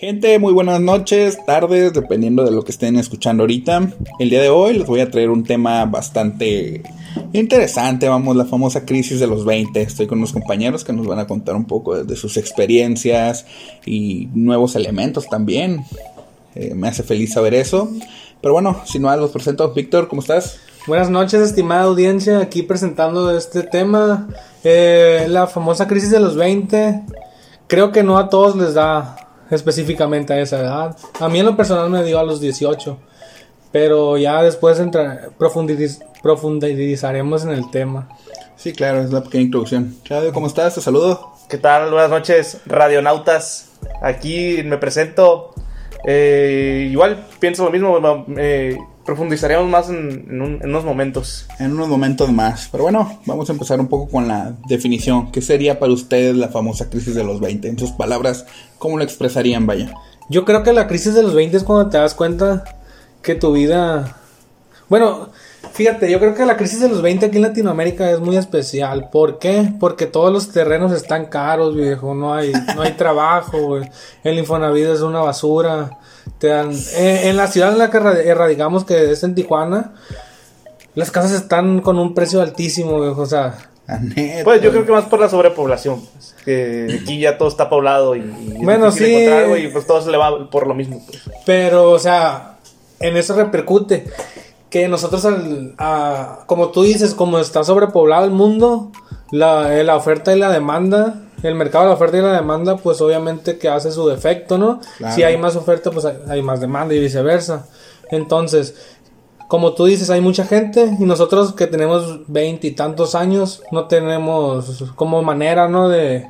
Gente, muy buenas noches, tardes, dependiendo de lo que estén escuchando ahorita. El día de hoy les voy a traer un tema bastante interesante, vamos, la famosa crisis de los 20. Estoy con unos compañeros que nos van a contar un poco de sus experiencias y nuevos elementos también. Eh, me hace feliz saber eso. Pero bueno, si no los presento. Víctor, ¿cómo estás? Buenas noches, estimada audiencia, aquí presentando este tema, eh, la famosa crisis de los 20. Creo que no a todos les da específicamente a esa edad. A mí en lo personal me dio a los 18. Pero ya después entra, profundizaremos en el tema. Sí, claro, es la pequeña introducción. Claudio, ¿cómo estás? Te saludo. ¿Qué tal? Buenas noches, radionautas. Aquí me presento. Eh, igual pienso lo mismo. Eh, profundizaremos más en, unos momentos. En unos momentos más. Pero bueno, vamos a empezar un poco con la definición. ¿Qué sería para ustedes la famosa crisis de los 20? En sus palabras, ¿cómo lo expresarían, vaya? Yo creo que la crisis de los 20 es cuando te das cuenta que tu vida... Bueno, fíjate, yo creo que la crisis de los 20 aquí en Latinoamérica es muy especial. ¿Por qué? Porque todos los terrenos están caros, viejo. No hay, no hay trabajo, El Infonavit es una basura te dan, eh, en la ciudad en la que radicamos, que es en Tijuana, las casas están con un precio altísimo, o sea. Pues yo creo que más por la sobrepoblación, pues, que aquí ya todo está poblado y, bueno, sí, y pues todo se le va por lo mismo. Pues. Pero, o sea, en eso repercute que nosotros, como tú dices, como está sobrepoblado el mundo, la, la oferta y la demanda el mercado de la oferta y la demanda, pues obviamente que hace su defecto, ¿no? Si hay más oferta, pues hay, más demanda y viceversa. Entonces, como tú dices, hay mucha gente y nosotros que tenemos veinte y tantos años, no tenemos como manera, ¿no? De,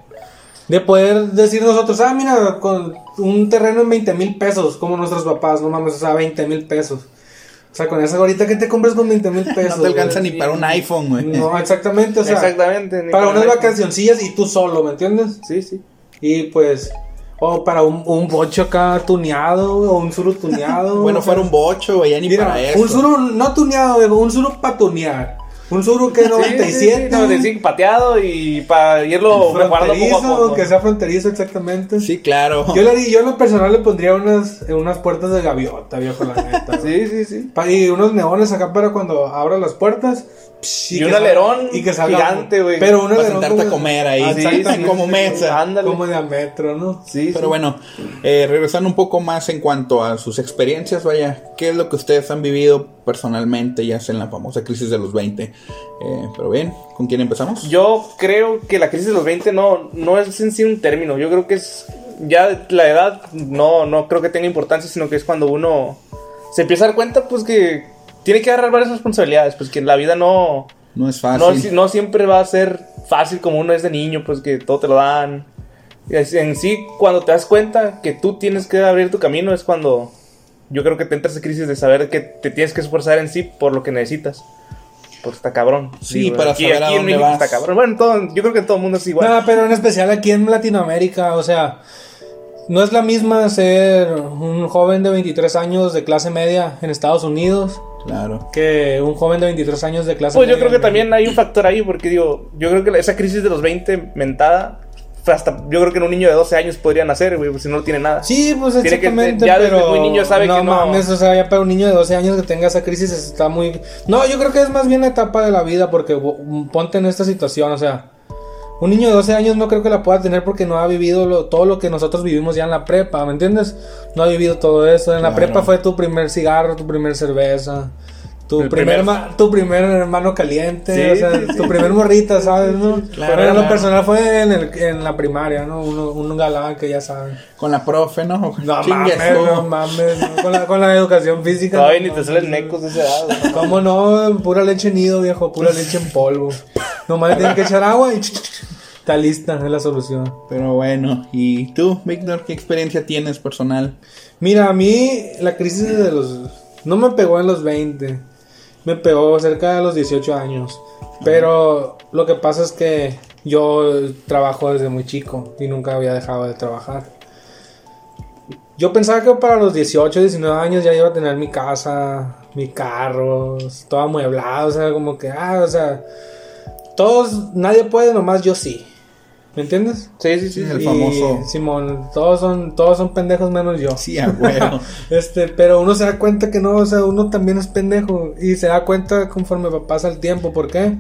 de poder decir nosotros, ah, mira, con un terreno en 20 mil pesos, como nuestros papás, no mames, o sea, 20 mil pesos. O sea, con esa gorita que te compras con 20 mil pesos. no te alcanza ni para un iPhone, güey. No, exactamente, o sea. Exactamente. Para unas vacacioncillas y tú solo, ¿me entiendes? Sí, sí. Y pues. O para un, un bocho acá tuneado, o un suru tuneado. bueno, fuera un bocho, güey, ya ni para eso. Un suru no tuneado, un suru para tunear. Un Zuru que 97. 95 pateado y para irlo mejorando poco Que sea fronterizo, exactamente. Sí, claro. Yo, le, yo en lo personal le pondría unas, unas puertas de gaviota, viejo, la neta. sí, sí, sí. y unos neones acá para cuando abra las puertas. y, un alerón y que salga, gigante, güey. Pero un alerón. Para sentarte a comer ahí. Sí, sí, como mesa. Ándale. Como de a metro, ¿no? Sí. Pero bueno, eh, regresando un poco más en cuanto a sus experiencias, vaya, ¿qué es lo que ustedes han vivido personalmente, ya sea en la famosa crisis de los 20. Eh, pero bien, ¿con quién empezamos? Yo creo que la crisis de los 20 no, no es en sí un término, yo creo que es ya la edad no, no creo que tenga importancia, sino que es cuando uno se empieza a dar cuenta pues que tiene que agarrar varias responsabilidades, pues que la vida no... No es fácil. No, siempre va a ser fácil como uno es de niño, pues que todo te lo dan. En sí, cuando te das cuenta que tú tienes que abrir tu camino es cuando yo creo que te entras en crisis de saber que te tienes que esforzar en sí por lo que necesitas. Porque está cabrón. Sí, para saber a dónde vas. Está cabrón. Bueno, todo, yo creo que en todo el mundo es igual. No, pero en especial aquí en Latinoamérica, o sea, no es la misma ser un joven de 23 años de clase media en Estados Unidos. Claro. Que un joven de 23 años de clase media. Pues yo creo que también hay un factor ahí, porque digo, yo creo que esa crisis de los 20 mentada hasta yo creo que en un niño de 12 años podría nacer, güey, si no tiene nada. Sí, pues exactamente, ya pero muy niño sabe que no mames, o sea, ya para un niño de 12 años que tenga esa crisis está muy No, yo creo que es más bien la etapa de la vida porque ponte en esta situación, o sea, un niño de 12 años no creo que la pueda tener porque no ha vivido todo lo que nosotros vivimos ya en la prepa, ¿me entiendes? No ha vivido todo eso. En la prepa fue tu primer cigarro, tu primer cerveza. Tu primer, tu primer hermano caliente, o sea, tu primer morrita, ¿sabes? ¿no? Claro, Pero lo personal fue en, el, en la primaria, ¿no? Uno, un galán que ya saben. Con la profe, ¿no? No mames, no mames, Con, la, con la educación física. Ay, ni te salen necos de esa edad. ¿Cómo no? Pura leche nido, viejo, pura leche en polvo. Nomás le tienen que echar agua y está lista, es la solución. Pero bueno, ¿y tú, Víctor, qué experiencia tienes personal? Mira, a mí la crisis de los... No me pegó en los 20 me pegó cerca de los 18 años. Pero lo que pasa es que yo trabajo desde muy chico y nunca había dejado de trabajar. Yo pensaba que para los 18, 19 años ya iba a tener mi casa, mi carro, todo amueblado, o sea, como que, ah, o sea, todos, nadie puede, nomás yo sí. ¿Me entiendes? Sí, sí, sí. Sí, el Y, famoso. Simón, todos son, todos son pendejos menos yo. Sí, a huevo. Este, pero uno se da cuenta que no, o sea, uno también es pendejo. Y se da cuenta conforme pasa el tiempo. ¿Por qué?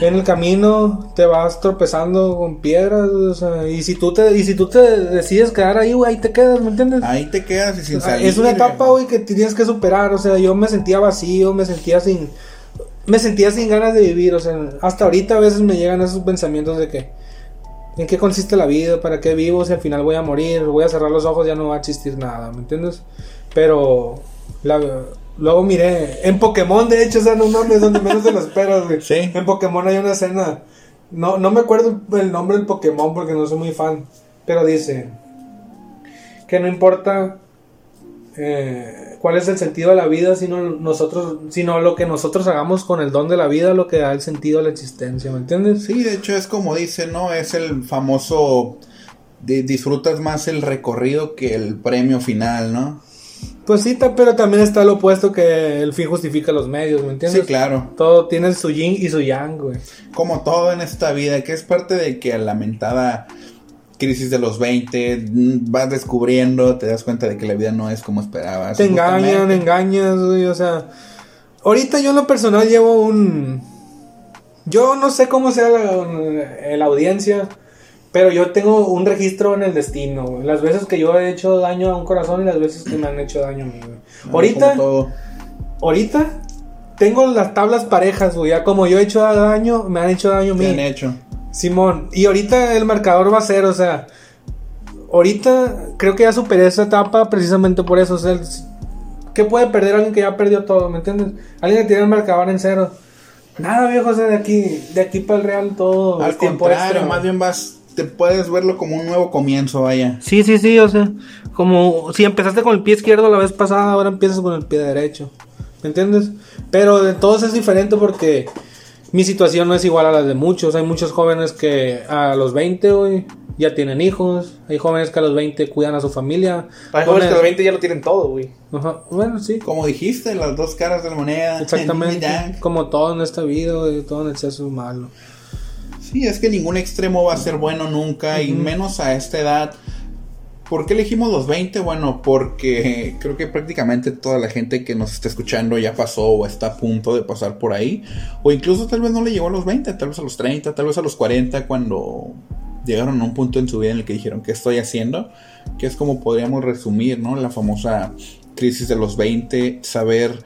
En el camino te vas tropezando con piedras, o sea, y si tú te, y si tú te decides quedar ahí, güey, ahí te quedas, ¿me entiendes? Ahí te quedas y sin sea, salir. es una etapa, güey, que tienes que superar. O sea, yo me sentía vacío, me sentía sin. Me sentía sin ganas de vivir. O sea, hasta ahorita a veces me llegan esos pensamientos de que. ¿En qué consiste la vida? ¿Para qué vivo? Si al final voy a morir, voy a cerrar los ojos, ya no va a existir nada, ¿me entiendes? Pero. la- luego miré. En Pokémon, de hecho, o sea, no mames, donde menos te lo esperas, güey. Sí. En Pokémon hay una escena. No, no me acuerdo el nombre del Pokémon porque no soy muy fan. Pero dice. Que no importa eh, cuál es el sentido de la vida, sino nosotros, sino lo que nosotros hagamos con el don de la vida, lo que da el sentido a la existencia, ¿me entiendes? Sí, de hecho es como dice, ¿no? Es el famoso. di- disfrutas más el recorrido que el premio final, ¿no? Pues sí, pero también está lo opuesto que el fin justifica los medios, ¿me entiendes? Sí, claro. Todo tiene su yin y su yang, güey. Como todo en esta vida, que es parte de que la lamentada crisis de los 20 mm, vas descubriendo, te das cuenta de que la vida no es como esperabas. Te engañan, engañas, güey, o sea... Ahorita yo en lo personal llevo un... Yo no sé cómo sea la, la audiencia, pero yo tengo un registro en el destino, güey. Las veces que yo he hecho daño a un corazón y las veces que me han hecho daño a mí, güey. No, Ahorita, ahorita tengo las tablas parejas, güey. Ya como yo he hecho daño, me han hecho daño a ¿Qué han mí. hecho? Simón, y ahorita el marcador va a ser, o sea, ahorita creo que ya superé esa etapa precisamente por eso. O sea, el- ¿qué puede perder alguien que ya perdió todo? ¿Me entiendes? Alguien que tiene el marcador en cero. Nada, viejo, o sea, de aquí, de aquí para el real todo Al contrario, extra. más bien vas, te puedes verlo como un nuevo comienzo, vaya. Sí, sí, sí, o sea, como si empezaste con el pie izquierdo la vez pasada, ahora empiezas con el pie derecho. ¿Me entiendes? Pero de todos es diferente porque mi situación no es igual a la de muchos. Hay muchos jóvenes que a los 20 hoy ya tienen hijos. Hay jóvenes que a los 20 cuidan a su familia. Hay jóvenes que a los 20 ya lo tienen todo, güey. Ajá, Bueno, sí. Como dijiste, las dos caras de la moneda. Exactamente. Como todo en esta vida, güey, todo en exceso es malo. Sí, es que ningún extremo va a ser bueno nunca, y menos a esta edad. ¿Por qué elegimos los 20? Bueno, porque creo que prácticamente toda la gente que nos está escuchando ya pasó o está a punto de pasar por ahí. O incluso tal vez no le llegó a los 20, tal vez a los 30, tal vez a los 40, cuando llegaron a un punto en su vida en el que dijeron, ¿qué estoy haciendo? Que es como podríamos resumir, ¿no? La famosa crisis de los 20, saber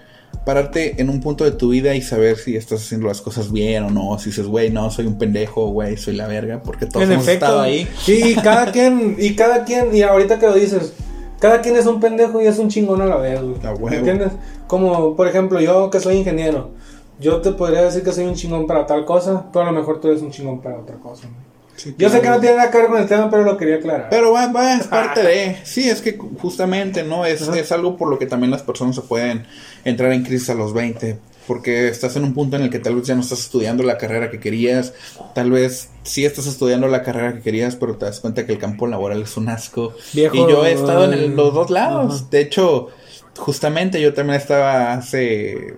pararte en un punto de tu vida y saber si estás haciendo las cosas bien o no. Si dices, güey, no, soy un pendejo, güey, soy la verga, porque todos en hemos efecto. estado ahí. Sí, y cada quien, y cada quien, y ahorita que lo dices, cada quien es un pendejo y es un chingón a la vez, güey. A huevo. ¿Me entiendes? Como, por ejemplo, yo que soy ingeniero, yo te podría decir que soy un chingón para tal cosa, pero a lo mejor tú eres un chingón para otra cosa. ¿no? Sí, Yo sé que no tiene nada que ver con el tema, pero lo quería aclarar. Pero va, va, es parte de. Sí, es que justamente, ¿no? Es, Ajá. es algo por lo que también las personas se pueden entrar en crisis a los 20. Porque estás en un punto en el que tal vez ya no estás estudiando la carrera que querías. Tal vez sí estás estudiando la carrera que querías, pero te das cuenta que el campo laboral es un asco. Viejo, y yo he estado en el- los dos lados. Ajá. De hecho, justamente yo también estaba hace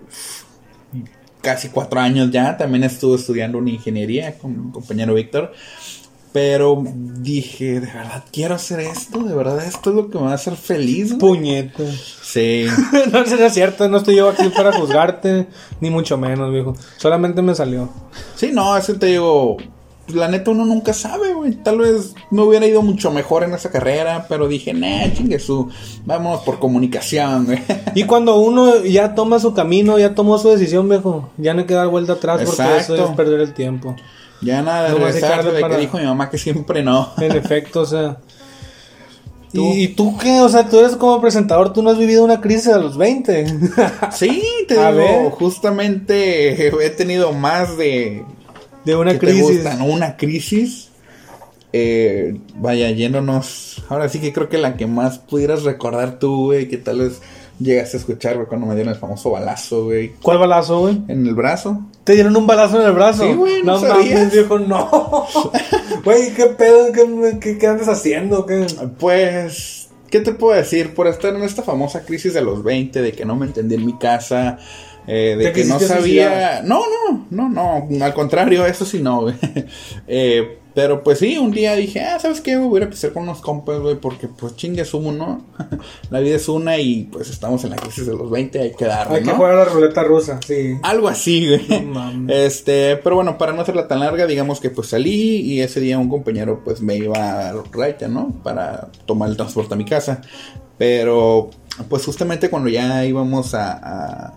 casi cuatro años ya. También estuve estudiando una ingeniería con mi compañero Víctor. Pero dije, de verdad quiero hacer esto, de verdad esto es lo que me va a hacer feliz. güey?" Puñeta. Sí, no, eso no es cierto, no estoy yo aquí para juzgarte, ni mucho menos, viejo. Solamente me salió. sí, no, eso te digo, la neta uno nunca sabe, güey. Tal vez me hubiera ido mucho mejor en esa carrera, pero dije, nah, chingue su, vámonos por comunicación, güey. Y cuando uno ya toma su camino, ya tomó su decisión, viejo, ya no hay que dar vuelta atrás porque eso es perder el tiempo. Ya nada No regresar de para- que dijo mi mamá que siempre no. En efecto, o sea. ¿Tú? ¿Y, y tú qué? O sea, tú eres como presentador, tú no has vivido una crisis a los 20. Sí, te digo, justamente he tenido más de De una ¿Qué te crisis. gustan? Una crisis. Eh, vaya, yéndonos. Ahora sí que creo que la que más pudieras recordar tú, güey, que tal vez llegaste a escuchar, güey, cuando me dieron el famoso balazo, güey, ¿Cuál balazo, güey? en el brazo. ¿Te dieron un balazo en el brazo? Sí, güey, ¿no no sabías? viejo, no. Güey, ¿qué pedo? ¿Qué, qué, qué andas haciendo? ¿Qué? Pues, ¿qué te puedo decir? Por estar en esta famosa crisis de los 20, de que no me entendí en mi casa, eh, de ¿Te que no sabía... suicidar? No, no, no, no, al contrario, eso sí no, güey. Eh, Pero pues sí, un día dije, ah, ¿sabes qué? Voy a pisar con unos compas, güey, porque pues chingue es uno. la vida es una y pues estamos en la crisis de los 20, hay que darle, Hay que ¿no? jugar a la ruleta rusa, sí. Algo así, güey. No mames. Este, pero bueno, para no hacerla tan larga, digamos que pues salí y ese día un compañero pues me iba a Raita, ¿no? Para tomar el transporte a mi casa. Pero pues justamente cuando ya íbamos a, a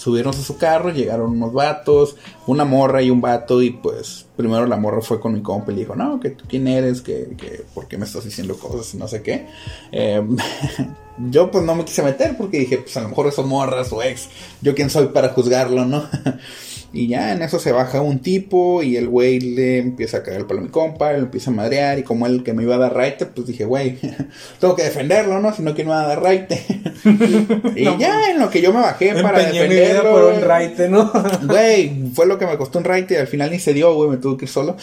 subirnos a su carro, llegaron unos vatos, una morra y un vato y pues primero la morra fue con mi compa y le dijo, no, que tú quién eres, que, que por qué me estás diciendo cosas y no sé qué. Eh, yo pues no me quise meter porque dije, pues a lo mejor son morras o ex, yo quién soy para juzgarlo, ¿no? Y ya en eso se baja un tipo y el güey le empieza a caer el palo a mi compa, le empieza a madrear y como él que me iba a dar raite, pues dije, güey, tengo que defenderlo, ¿no? Si no, ¿quién me va a dar raite? y ya en lo que yo me bajé para defenderlo. por un güey, raite, ¿no? Güey, fue lo que me costó un raite y al final ni se dio, güey, me tuve que ir solo.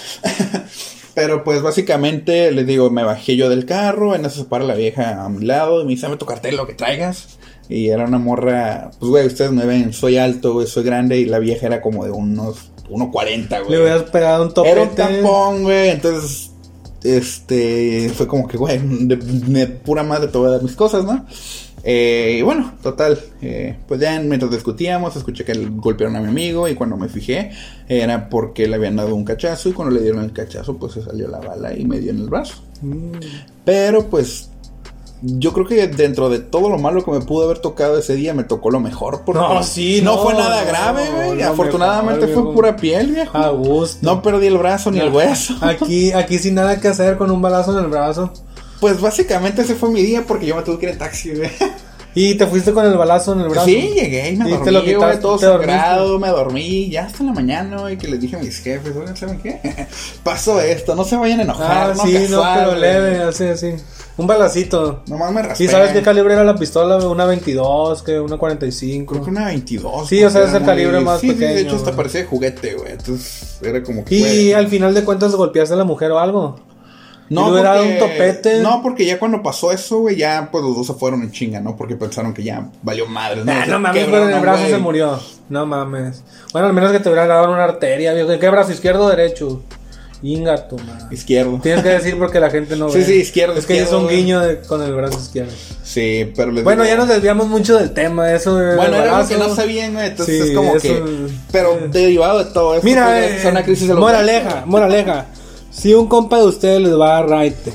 Pero pues básicamente les digo, me bajé yo del carro, en eso se para la vieja a mi lado y me dice, dame tu cartel, lo que traigas. Y era una morra, pues güey, ustedes me ven, soy alto, güey, soy grande y la vieja era como de unos 1.40, güey. Le hubieras pegado un Era un topete. tampón, güey, entonces, este, fue como que, güey, de, de pura madre te voy a dar mis cosas, ¿no? Eh, y bueno, total, eh, pues ya mientras discutíamos, escuché que golpearon a mi amigo y cuando me fijé era porque le habían dado un cachazo y cuando le dieron el cachazo pues se salió la bala y me dio en el brazo. Mm. Pero pues yo creo que dentro de todo lo malo que me pudo haber tocado ese día me tocó lo mejor porque No, sí, no, no, fue nada no, grave, güey. Afortunadamente mejor, fue pura piel, viejo. A gusto. No perdí el brazo ni el hueso. Aquí, aquí sin nada que hacer con un balazo en el brazo. Pues básicamente ese fue mi día porque yo me tuve que ir en taxi, güey. Y te fuiste con el balazo en el brazo. Sí, llegué y me Y dormí, te lo quitaste, todo te sangrado, me dormí, ya hasta la mañana, güey, que les dije a mis jefes, oigan, ¿saben qué? Pasó esto, no se vayan a enojar, Ah, no sí, no, casual, pero güey. leve, así, así. Un balacito. Nomás me raspé. ¿Y sabes qué calibre era la pistola? ¿Una 22? que ¿Una 45? Creo que una 22. Sí, o sea, es el era calibre más sí, sí, de pequeño, hecho, hasta parecía de juguete, güey. Entonces, era como que. ¿Y al final de cuentas golpeaste a la mujer o algo? No, ¿Y le hubiera dado porque- un topete? No, porque ya cuando pasó eso, güey, ya pues los dos se fueron en chinga, ¿no? Porque pensaron que ya valió madre. Ah, no mames, quebraron pero en el brazo se murió. No mames. Bueno, al menos que te hubiera dado una arteria, viejo. ¿En qué brazo? ¿Izquierdo o derecho? Inga tu madre. Izquierdo. Tienes que decir porque la gente no Sí, ve. sí, izquierdo, Es que izquierdo, es un guiño de- con el brazo izquierdo. Sí, pero les Bueno, digo- ya nos desviamos mucho del tema. Eso de Bueno, era lo balazo. que no sabían, güey. Entonces Sí, es como eso- que. Pero derivado de todo esto. Mira, pues, eh, es una crisis de los moraleja, moraleja. Si un compa de ustedes les va a raite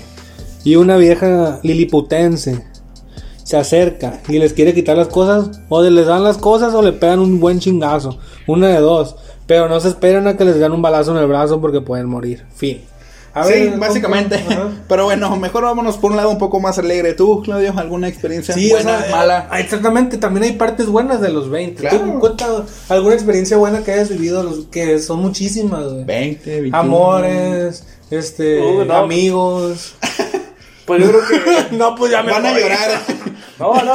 y una vieja liliputense se acerca y les quiere quitar las cosas, o les dan las cosas o le pegan un buen chingazo. Una de dos. Pero no se esperen a que les den un balazo en el brazo porque pueden morir. Fin. A Sí, ver, básicamente. Pero bueno, mejor vámonos por un lado un poco más alegre. ¿Tú, Claudio, alguna experiencia Sí, buena, o sea, mala? ah, Exactamente, también hay partes buenas de los 20. Claro. Tú cuenta alguna experiencia buena que hayas vivido, los, que son muchísimas, güey. 20, 21. Amores, este, Uh, no. amigos. Pues yo creo que. no, pues ya me Van a llorar. No, no.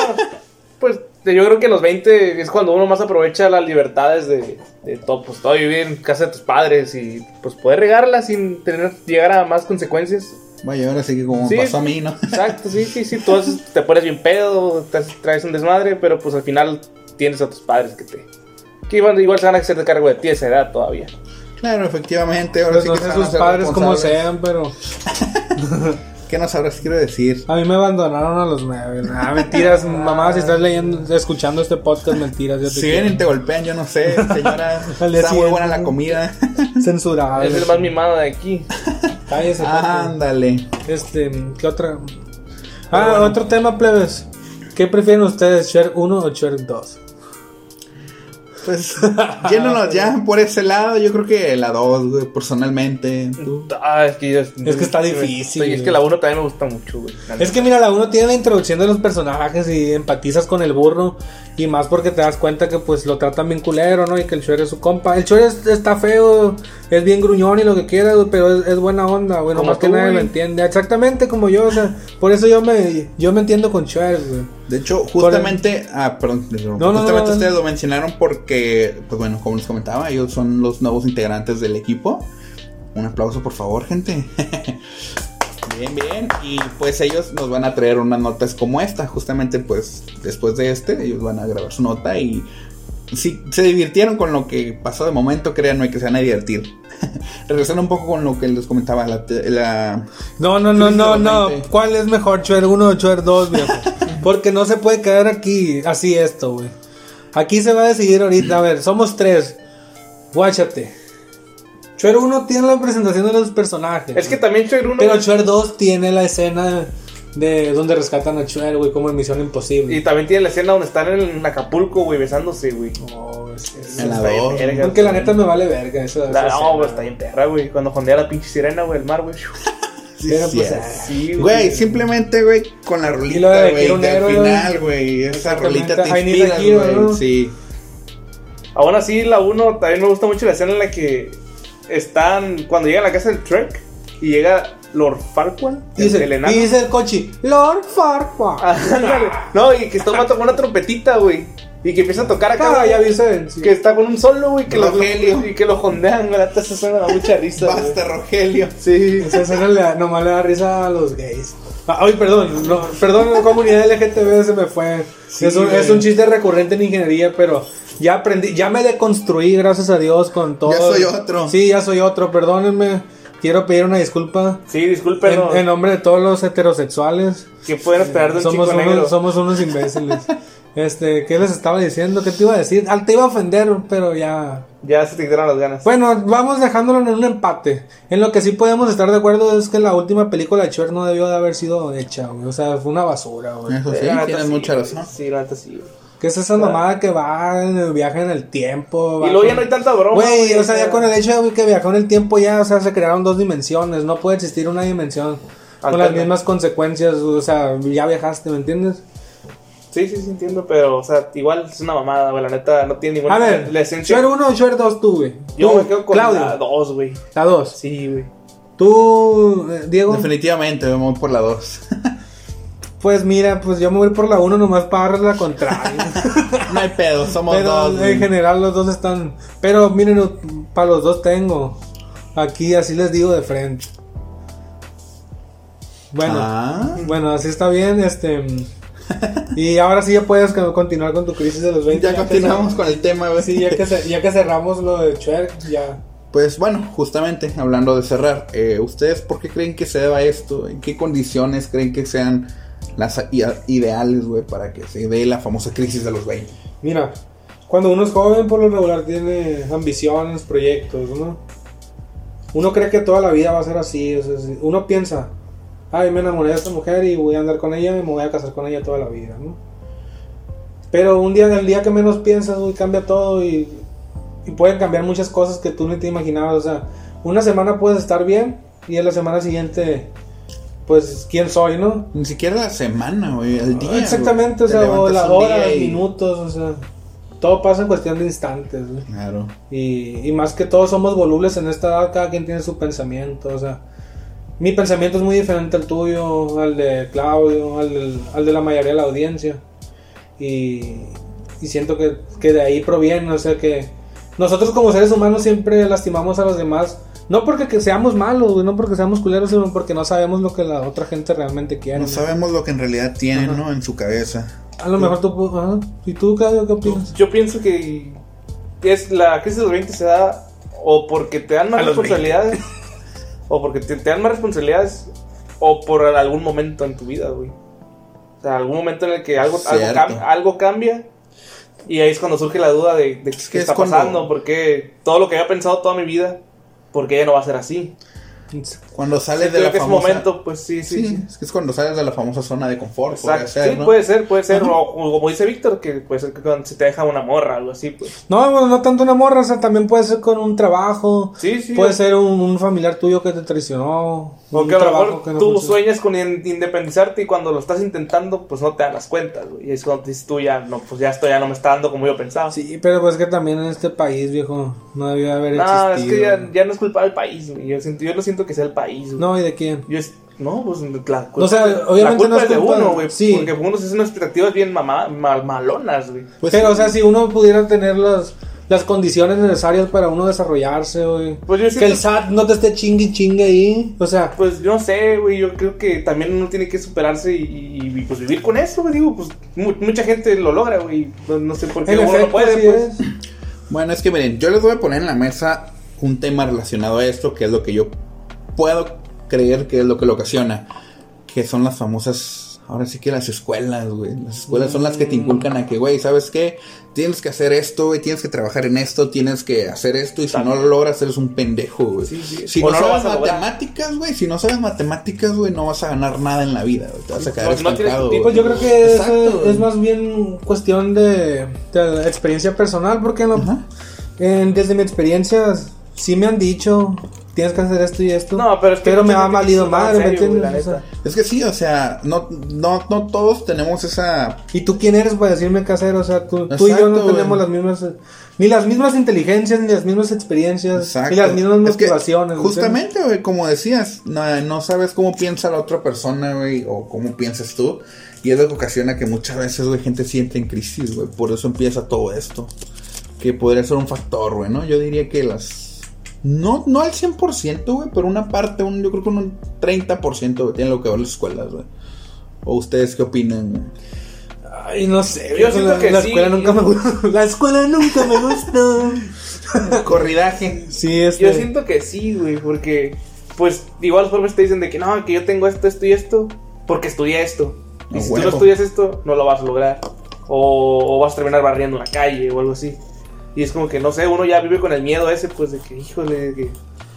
Pues yo creo que los 20 es cuando uno más aprovecha las libertades de, de todo, pues todo vivir en casa de tus padres y pues poder regarla sin tener llegar a más consecuencias. Vaya, ahora sí que como Sí. pasó a mí, ¿no? Exacto, sí, sí, sí. Tú haces- te pones bien pedo, te traes un desmadre, pero pues al final tienes a tus padres que te. Que igual, igual se van a hacer de cargo de ti a esa edad todavía. Claro, efectivamente. Ahora Pues sí no que sé van a sus padres como sean, pero ¿Qué no sabrás quiero decir? a mí me abandonaron a los nueve. Ah, mentiras, mamá, si estás leyendo, escuchando este podcast, mentiras. Yo te Si quiero. vienen y te golpean, yo no sé, señora. Está muy buena la comida. Censurado. Es el más mimado de aquí. Cállese, papi. Ándale. Este, ¿qué otra? Ah, otro tema, plebes. ¿Qué prefieren ustedes, Shrek 1 o Shrek 2? Pues, yéndonos ya por ese lado, yo creo que la 2, güey, personalmente. ¿Tú? Ah, es que, yo- Es que está difícil, Sí, es que la 1 también me gusta mucho, güey. Es que mira, la 1 tiene la introducción de los personajes y empatizas con el burro. Y más porque te das cuenta que pues lo tratan bien culero, ¿no? Y que el Shrek es su compa. El Shrek es- está feo, es bien gruñón y lo que quieras, pero es, es buena onda, güey. Nomás que nadie lo entiende. Exactamente como yo, o sea, por eso yo me, yo me entiendo con güey. De hecho, justamente, ah, perdón, perdón. No, no, justamente no, no. ustedes lo mencionaron porque, pues bueno, como les comentaba, ellos son los nuevos integrantes del equipo. Un aplauso, por favor, gente. bien, bien. Y pues ellos nos van a traer unas notas como esta. Justamente, pues después de este, ellos van a grabar su nota y si se divirtieron con lo que pasó de momento, créanme que se van a divertir. Regresando un poco con lo que les comentaba, la, la No, no, no, no, no. 20. ¿Cuál es mejor, Chuer 1 o Chuer 2, viejo? Porque no se puede quedar aquí así esto, güey. Aquí se va a decidir ahorita. A ver, somos tres. Guáchate. Chuer 1 tiene la presentación de los personajes. Es que también Chuer 1. Pero Chuer 2 tiene la escena de donde rescatan a Chuer, güey, como en Misión Imposible. Y también tiene la escena donde están en Acapulco, güey, besándose, güey. No, es- es- En la Está bien dos. verga, Aunque la neta me vale verga esa La-. No, güey, está bien perra, güey. Cuando jondea la pinche sirena, güey, el mar, güey. Sí, Pero, pues, cierto. ah, Sí, Güey, simplemente, güey, con la rolita, de güey, héroe, final, güey. Esa rolita te I need a inspiras, hero, güey. ¿no? Sí. Aún así, la 1 también me gusta mucho la escena en la que están. Cuando llegan a la casa del Trek y llega Lord Farquaad, el, Dice, el enano. y dice el coche, Lord Farquaad. No, y que está un vato con una trompetita, güey. Y que empieza a tocar acá. Ah, ya viste. sí. Que está con un solo, güey. Que lo, Rogelio. y que lo jondean, güey. Esa escena da mucha risa. Basta, Rogelio. Sí. Esa escena le nomás le da risa a los gays. Ah, ay, perdón, no, perdón, la comunidad LGTB se me fue. Sí, es, un, es un chiste recurrente en ingeniería, pero ya aprendí, ya me deconstruí, gracias a Dios, con todo. Ya soy otro. Sí, ya soy otro, perdónenme. Quiero pedir una disculpa Sí, disculpen. en, en nombre de todos los heterosexuales. ¿Qué pueden esperar de un Somos chico unos, negro? somos unos imbéciles. Este, ¿qué les estaba diciendo? ¿Qué te iba a decir? Ah, te iba a ofender, pero ya. Ya se te quitaron las ganas. Bueno, vamos dejándolo en un empate. En lo que sí podemos estar de acuerdo es que la última película de Cher no debió de haber sido hecha, güey. O sea, fue una basura, güey. Eso sí, La neta tienes sí, mucha razón. Sí, la neta sí, güey. ¿Qué es esa mamada que va en el viaje en el tiempo? va Y luego ya no hay tanta broma. Güey, o sea, ya con el hecho de que viajó en el tiempo ya, o sea, se crearon dos dimensiones. No puede existir una dimensión con las mismas consecuencias. O sea, ya viajaste, ¿me entiendes? Sí, sí, sí, entiendo. Pero, o sea, igual es una mamada, güey. La neta no tiene ninguna. A ver, la esencia. Cher 1 o Cher 2 tú, güey. Yo Tú, me quedo con Claudio, la 2, güey. la 2. Sí, güey. Tú, eh, Diego. Definitivamente, vamos por la 2. Pues mira, pues yo me voy por la 1 nomás para darle la contraria. no hay pedo, somos Pero dos. en güey. general los dos están. Pero miren, para los dos tengo. Aquí así les digo de frente. Bueno, Ah. bueno, así está bien. Este. Y ahora sí ya puedes co- continuar con tu crisis de los 20. Ya que continuamos con el tema, güey. Sí, ya que, ya que cerramos lo de Cher, ya. Pues bueno, justamente hablando de cerrar, eh, ¿ustedes por qué creen que se deba esto? ¿En qué condiciones creen que sean las ideales, güey, para que se dé la famosa crisis de los 20? Mira, cuando uno es joven, por lo regular tiene ambiciones, proyectos, ¿no? Uno cree que toda la vida va a ser así. o sea, uno piensa, ay, me enamoré de esta mujer y voy a andar con ella y me voy a casar con ella toda la vida, ¿no? Pero un día, el día que menos piensas, güey, cambia todo y, y pueden cambiar muchas cosas que tú ni te imaginabas. O sea, una semana puedes estar bien y en la semana siguiente, pues, ¿quién soy, no? Ni siquiera la semana, güey, el día. Exactamente, o güey. Sea, o horas, día y- minutos, o sea, todo pasa en cuestión de instantes, güey. Claro. Y, y más que todos somos volubles en esta edad, cada quien tiene su pensamiento, o sea, mi pensamiento es muy diferente al tuyo, al de Claudio, al, del- al de la mayoría de la audiencia. Y, y siento que, que de ahí proviene, o sea, que nosotros como seres humanos siempre lastimamos a los demás. No porque que seamos malos, no porque seamos culeros, sino porque no sabemos lo que la otra gente realmente quiere. No ¿no? sabemos lo que en realidad tienen, Ajá. ¿no? En su cabeza. A lo mejor tú... ajá. ¿Y tú, Claudio, qué opinas? Yo pienso que es la crisis de los 20 se da o porque te dan más A los 20. responsabilidades, o porque te, te dan más responsabilidades, o por algún momento en tu vida, güey. O sea, algún momento en el que algo, algo, cam- algo cambia. Y ahí es cuando surge la duda de, de Es que qué es está cuando- pasando, porque todo lo que había pensado toda mi vida, porque ya no va a ser así. Cuando sales Sí, de creo la que es famosa... momento, pues sí, sí. Sí, sí. es que es cuando sales de la famosa zona de confort, ser, sí, ¿no? puede ser, puede ser. O, o como dice Víctor, que puede ser que cuando se te deja una morra, algo así, pues. No, bueno, no tanto una morra, o sea, también puede ser con un trabajo. Sí, sí. Puede ser un, un familiar tuyo que te traicionó. O que a lo trabajo mejor que no tú funciona. sueñas con in- independizarte y cuando lo estás intentando, pues no te das cuenta, güey. Y es cuando dices tú ya, no, pues ya esto ya no me está dando como yo pensaba. Sí, pero pues que también en este país, viejo, no debió haber no, existido. es que ya, ya no es culpa del país, güey. Yo, siento, yo no siento que sea el país, güey. No, ¿y de quién? Yo es, no, pues la culpa, O sea, la obviamente culpa no es es de culpa- uno, güey. sí. Porque uno se hace unas expectativas bien mamá, mal- malonas, güey. Pues pero, sí. o sea, si uno pudiera tener los, las condiciones necesarias para uno desarrollarse, güey. Pues yo que el SAT no te esté chingue y chingue ahí. O sea, Pues yo no sé, güey, yo creo que también uno tiene que superarse y, y, y, pues vivir con eso, güey, digo, pues mu- mucha gente lo logra, güey, no, no sé por qué en uno efecto, no puede, pues. es. Bueno, es que miren, yo les voy a poner en la mesa un tema relacionado a esto, que es lo que yo puedo creer que es lo que lo ocasiona, que son las famosas, ahora sí que las escuelas, güey. Las escuelas son las que te inculcan a que, güey, ¿sabes qué? Tienes que hacer esto, güey, tienes que trabajar en esto, tienes que hacer esto, y si no lo logras, eres un pendejo, güey. Sí, sí. Si O no, no sabes matemáticas, güey, si no sabes matemáticas, güey, no vas a ganar nada en la vida, güey. Te vas a quedar Pues no estancado. Pues yo creo que Exacto, güey. es más bien cuestión de, de experiencia personal, porque no- Ajá. en- desde mi experiencia sí me han dicho, tienes que hacer esto y esto. No, pero es que me mucha ha valido madre, ¿me entiendes? la O sea. Es que sí, o sea, no, no, no todos tenemos esa ¿Y tú quién eres para decirme qué hacer? O sea, tú, tú y yo no güey. tenemos las mismas, ni las mismas inteligencias, ni las mismas experiencias, Exacto. ni las mismas Es que motivaciones. ¿me justamente, güey, como decías, no, no sabes cómo piensa la otra persona, güey, o cómo piensas tú. Y es lo que ocasiona que muchas veces, güey, gente siente en crisis, güey. Por eso empieza todo esto. Que podría ser un factor, güey, ¿no? Yo diría que las... No, no al 100%, güey, pero una parte, un, yo creo que un 30%, güey, tiene lo que ver las escuelas, güey. ¿O ustedes qué opinan? güey? Ay, no sé. Yo güey, siento la, que la sí. escuela nunca me gustó. La escuela nunca me gustó. Corridaje. Sí, este. Yo siento que sí, güey, porque, pues, igual los profes te dicen de que no, que yo tengo esto, esto y esto, porque estudié esto. Y si tú no estudias esto, no lo vas a lograr. O, o vas a terminar barriendo una calle o algo así. Y es como que, no sé, uno ya vive con el miedo ese, pues, de que, híjole, de que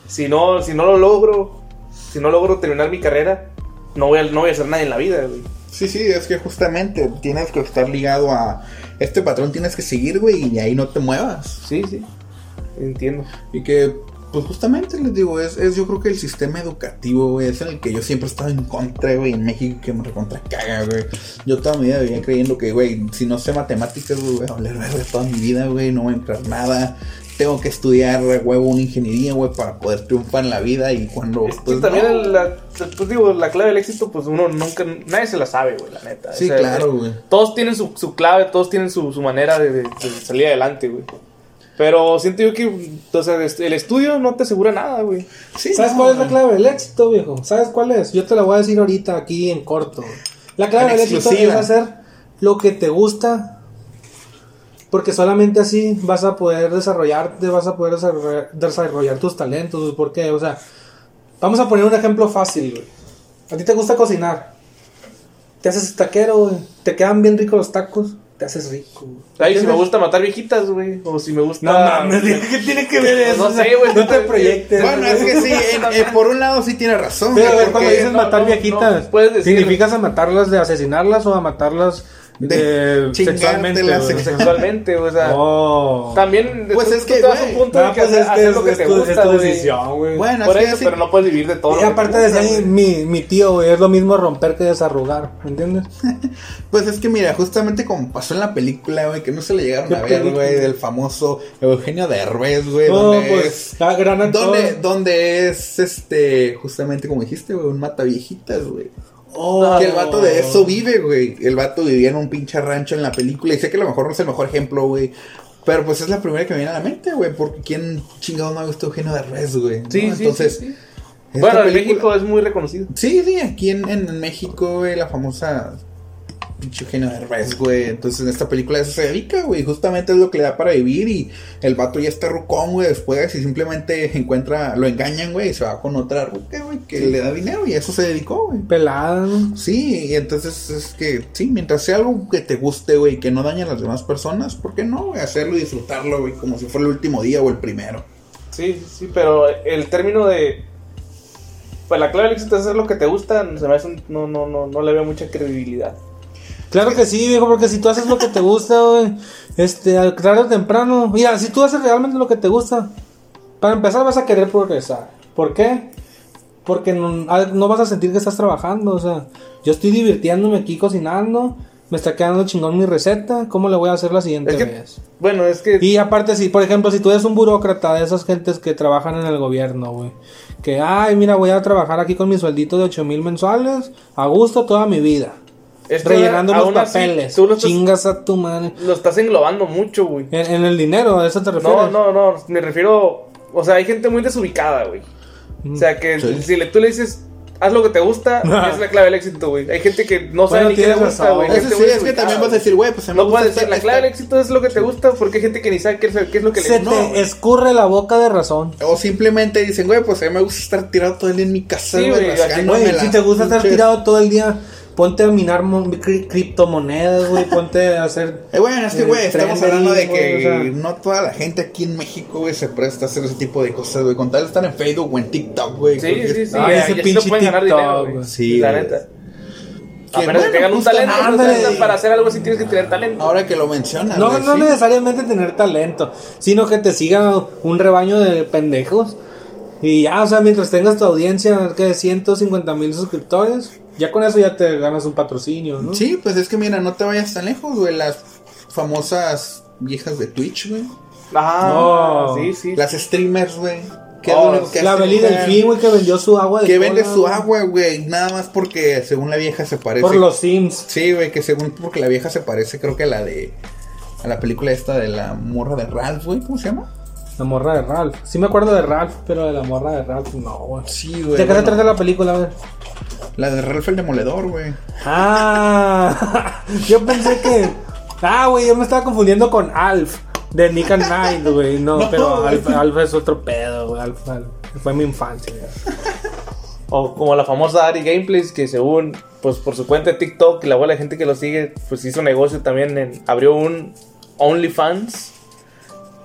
si no, si no lo logro, si no logro terminar mi carrera, no voy a, no voy a hacer nada en la vida, güey. Sí, sí, es que justamente tienes que estar ligado a este patrón, tienes que seguir, güey, y ahí no te muevas. Sí, sí, entiendo. Y que, pues justamente les digo, es, es yo creo que el sistema educativo, güey, es en el que yo siempre he estado en contra, güey, en México, que me recontra caga, güey. Yo toda mi vida vivía creyendo que, güey, si no sé matemáticas, güey, voy a valer verga toda mi vida, güey, no voy a entrar nada. Tengo que estudiar, güey, huevo, una ingeniería, güey, para poder triunfar en la vida y cuando, Es que pues, también no. el- la, pues digo, la clave del éxito, pues uno nunca, nadie se la sabe, güey, la neta. Sí, O sea, claro, güey. Todos tienen su, su clave, todos tienen su, su manera de, de- de salir adelante, güey. Pero siento yo que, o sea, el estudio no te asegura nada, güey. Sí, ¿Sabes no, cuál es la clave del éxito, viejo? ¿Sabes cuál es? Yo te la voy a decir ahorita aquí en corto. La clave del éxito es hacer lo que te gusta. Porque solamente así vas a poder desarrollarte, vas a poder desarrollar, desarrollar tus talentos. ¿Por qué? O sea, vamos a poner un ejemplo fácil, güey. A ti te gusta cocinar. Te haces taquero, güey. Te quedan bien ricos los tacos. Te haces rico. Ay, si me gusta matar viejitas, güey. O si me gusta. No mames, ¿qué tiene que ver eso? No sé, güey. No te proyectes. Bueno, es que sí, en- eh, por un lado sí tiene razón, Pero a güey, ver, cuando dices no, matar no, viejitas, no, puedes decir- ¿significas a matarlas de asesinarlas o a matarlas De de, chingártelas, sexualmente? sex- Sexualmente, o sea. Oh. También. Pues tú- es tú que, güey, un punto No, de que pues hacer, es que hacer es, lo que es te tu, gusta, es tu decisión, güey. Bueno, Por es que eso, sí- pero no puedes vivir de todo. Y que aparte decía güey. mi, mi tío, güey, es lo mismo romper que desarrugar, ¿me entiendes? Pues es que mira, justamente como pasó en la película, güey, que no se le llegaron ¿Qué a ver, güey, del famoso Eugenio Derbez, güey, No, donde pues, es... la gran. Donde, donde es, este, justamente como dijiste, güey, un mata viejitas, güey. Oh. Que el vato de eso vive, güey. El vato vivía en un pinche rancho en la película. Y sé que a lo mejor no es el mejor ejemplo, güey. Pero pues es la primera que me viene a la mente, güey. Porque quién chingado no ha visto Eugenio Derbez, güey. ¿no? Sí, sí, Entonces, sí, Bueno, en México es muy reconocido. Sí, sí, aquí en, en México, güey, la famosa pinche Eugenio Derbez, güey. Entonces en esta película a eso se dedica, güey. Justamente es lo que le da para vivir y el vato ya está rucón, güey. Después y simplemente encuentra, lo engañan, güey, y se va con otra ruca, güey, que le da dinero y a eso se dedicó, güey. Pelada, ¿no? Sí, y entonces es que, sí, mientras sea algo que te guste, güey, que no dañe a las demás personas, ¿por qué no, güey? Hacerlo y disfrutarlo, güey, como si fuera el último día o el primero. Sí, sí, pero el término de. Pues la clave del éxito es hacer lo que te gusta. Se me hace un- no, no, no, no le veo mucha credibilidad. Claro que sí, viejo, porque si tú haces lo que te gusta, güey, este, al tarde o temprano, mira, si tú haces realmente lo que te gusta, para empezar vas a querer progresar. ¿Por qué? Porque no, no vas a sentir que estás trabajando, o sea, yo estoy divirtiéndome aquí cocinando, me está quedando chingón mi receta, ¿cómo le voy a hacer la siguiente Es que- vez? Bueno, es que. Y aparte, si, por ejemplo, si tú eres un burócrata de esas gentes que trabajan en el gobierno, güey. Que, ay, mira, voy a trabajar aquí con mi sueldito de 8 mil mensuales, a gusto toda mi vida. Es que rellenando los así, papeles. tú lo estás- Chingas a tu madre. Lo estás englobando mucho, güey. En, en el dinero, ¿a eso te refieres? No, no, no, me refiero. O sea, hay gente muy desubicada, güey. O sea, que Sí. si le, tú le dices, haz lo que te gusta, es la clave del éxito, güey. Hay gente que no sabe Bueno, ni qué le gusta, güey. Eso sí, es que también vas a decir, güey, pues mí me No puedes gusta decir, la clave del éxito es lo que te gusta, porque hay gente que ni sabe qué es, qué es lo que le Se gusta. te No, güey. escurre la boca de razón. O simplemente dicen, güey, pues a mí me gusta estar tirado todo el día en mi casa, Sí, güey, las si te gusta estar tirado todo el día, ponte a minar cri- criptomonedas, güey. Ponte a hacer. Eh, bueno, es que, güey, estamos hablando de que o sea. no toda la gente aquí en México, güey, se presta a hacer ese tipo de cosas, güey. Con tal de estar en Facebook o en TikTok, güey. Sí, sí, sí. Ya- ese pinche TikTok, dinero. Sí, la neta. Que, bueno, tengan un justamente- talento, pues, para hacer algo así tienes que tener talento. Ahora que lo mencionas, No, güey, no sí. necesariamente tener talento, sino que te siga un rebaño de pendejos. Y ya, o sea, mientras tengas tu audiencia, que 150 mil suscriptores, ya con eso ya te ganas un patrocinio, ¿no? Sí, pues es que mira, no te vayas tan lejos, güey. Las famosas viejas de Twitch, güey. Ajá, No. sí, sí. Las streamers, güey. Que es Oh, único que La Beli güey. Delfín, güey, que vendió su agua de Que vende su agua, güey. Nada más porque según la vieja se parece. Por los Sims. Sí, güey, que según porque la vieja se parece, creo que a la de. A la película esta de la morra de Ralph, güey. ¿Cómo se llama? La morra de Ralph. Sí me acuerdo de Ralph, pero de la morra de Ralph no, güey. Sí, ¿De güey. qué se bueno, trata la película, a ver? La de Ralph el Demoledor, güey. Ah, yo pensé que. Ah, güey, yo me estaba confundiendo con Alf, de Nick and Knight, güey. No, No, pero güey. Alf, Alf es otro pedo, güey. Alf, Alf. Fue mi infancia, güey. O como la famosa Ari Gameplays, que según, pues por su cuenta de TikTok y la bola de gente que lo sigue, pues hizo negocio también, en- abrió un OnlyFans.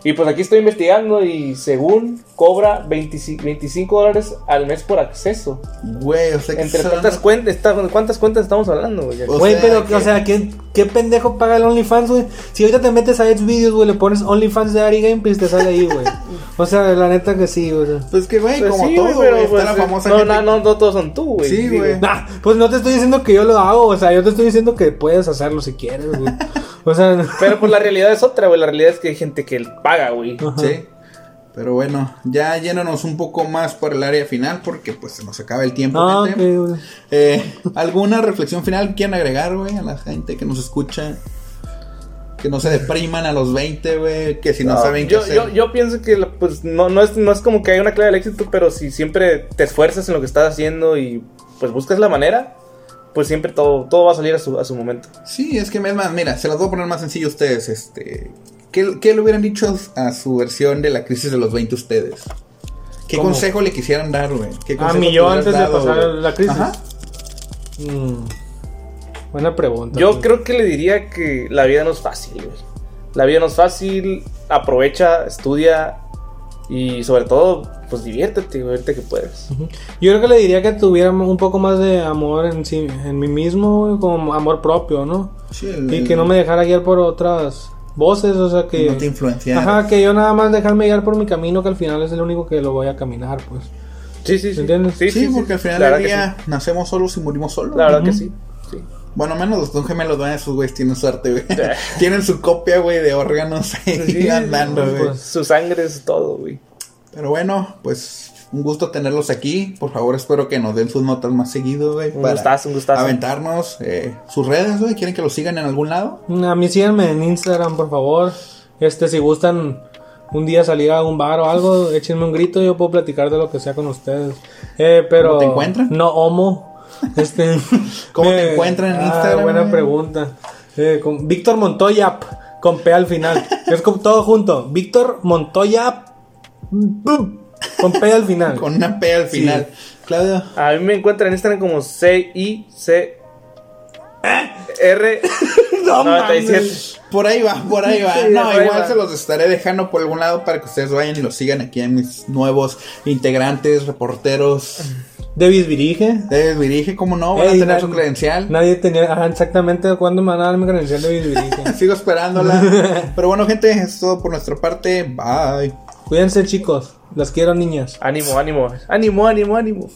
Y pues aquí estoy investigando y según cobra 25, 25 dólares al mes por acceso. Güey, o sea que. ¿Entre son- cuántas cuentas, cuántas cuentas estamos hablando, güey? O Güey, sea, pero, que- o sea, ¿qué, ¿qué pendejo paga el OnlyFans, güey? Si ahorita te metes a Xvideos, güey, le pones OnlyFans de Ari Gameplays, te sale ahí, güey. O sea, la neta que sí, güey. Pues que, güey, Pues como sí, todo, güey, Está pues, la famosa no, gente- no, no, no todos son tú, güey. Sí, güey. Nah, pues no te estoy diciendo que yo lo hago, o sea, yo te estoy diciendo que puedes hacerlo si quieres, güey. O sea, Pero pues la realidad es otra, güey. La realidad es que hay gente que paga, güey. Sí. Pero bueno, ya llénanos un poco más por el área final porque pues se nos acaba el tiempo. Ah, gente. ok, güey. Eh, ¿Alguna reflexión final quieren agregar, güey, a la gente que nos escucha? Que no se depriman a los 20, güey, que si no, No, saben yo, qué hacer. yo, yo pienso que pues no, no, es, no es como que hay una clave del éxito, pero si siempre te esfuerzas en lo que estás haciendo y pues buscas la manera, pues siempre todo, todo va a salir a su, a su momento. Sí, es que es más, mira, se las voy a poner más sencillo a ustedes, este... ¿Qué, qué le hubieran dicho a su versión de la crisis de los 20 ustedes? ¿Qué ¿Cómo? consejo le quisieran dar, güey? ¿Qué A consejo mí yo antes de pasar la crisis. Ajá. Mm, buena pregunta. Yo güey. creo que le diría que la vida no es fácil, güey. La vida no es fácil, aprovecha, estudia y sobre todo, pues diviértete, ahorita que puedes. Yo creo que le diría que tuviera un poco más de amor en sí, en mí mismo, güey, como amor propio, ¿no? Sí, el- Y que no me dejara guiar por otras voces, o sea que... No te influenciara. Ajá, que yo nada más dejarme guiar por mi camino, que al final es el único que lo voy a caminar, pues. Sí, sí, sí. ¿Entiendes? Sí, porque al final La del día nacemos solos y morimos solos. La verdad que sí. sí. Bueno, menos los dos gemelos, ¿verdad? Esos güeyes tienen suerte, güey. tienen su copia, güey, de órganos ahí Sí, andando, güey. pues. Su sangre es todo, güey. Pero bueno, pues un gusto tenerlos aquí. Por favor, espero que nos den sus notas más seguido, güey. Un gustazo, un gustazo. Aventarnos eh, sus redes, güey. ¿Quieren que los sigan en algún lado? A mí síganme en Instagram, por favor. Este, si gustan un día salir a un bar o algo, échenme un grito, yo puedo platicar de lo que sea con ustedes. Eh, pero ¿Cómo te encuentran? No homo. Este, ¿Cómo te encuentran en Ah, Instagram, Buena güey? pregunta. Eh, con Víctor Montoya con P al final. es como todo junto. Víctor Montoya con P al final. Con una P al Sí. final. Claudio. A mí me encuentran en Instagram como C-I-C... R No 97. Por ahí va, por ahí va. Sí, no, igual va. se los estaré dejando por algún lado para que ustedes vayan y los sigan aquí en mis nuevos integrantes, reporteros. David Virige. Ustedes dirige, ¿cómo no? Van a tener su credencial. Nadie tenía ajá, exactamente cuándo me van a dar mi credencial de David Virige. Sigo esperándola. Pero bueno, gente, es todo por nuestra parte. Bye. Cuídense, chicos. Las quiero, niñas. Ánimo, ánimo. Ánimo, ánimo, ánimo.